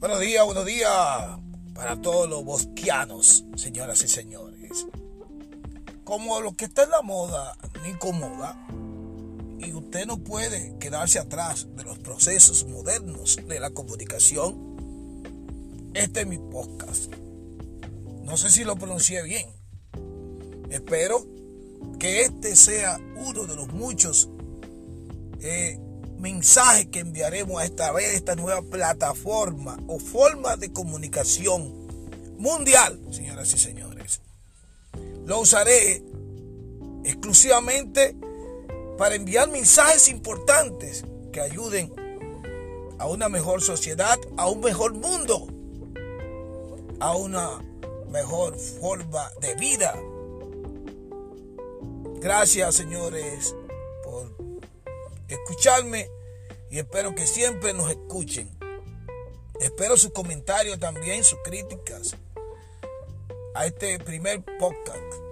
Buenos días, buenos días para todos los bosquianos, señoras y señores. Como lo que está en la moda no incomoda, y usted no puede quedarse atrás de los procesos modernos de la comunicación, este es mi podcast. No sé si lo pronuncié bien. Espero que este sea uno de los muchos eh, mensajes que enviaremos a esta vez, esta nueva plataforma o forma de comunicación mundial, señoras y señores. Lo usaré exclusivamente para enviar mensajes importantes que ayuden a una mejor sociedad, a un mejor mundo, a una mejor forma de vida. Gracias, señores, por escucharme y espero que siempre nos escuchen. Espero sus comentarios también, sus críticas a este primer podcast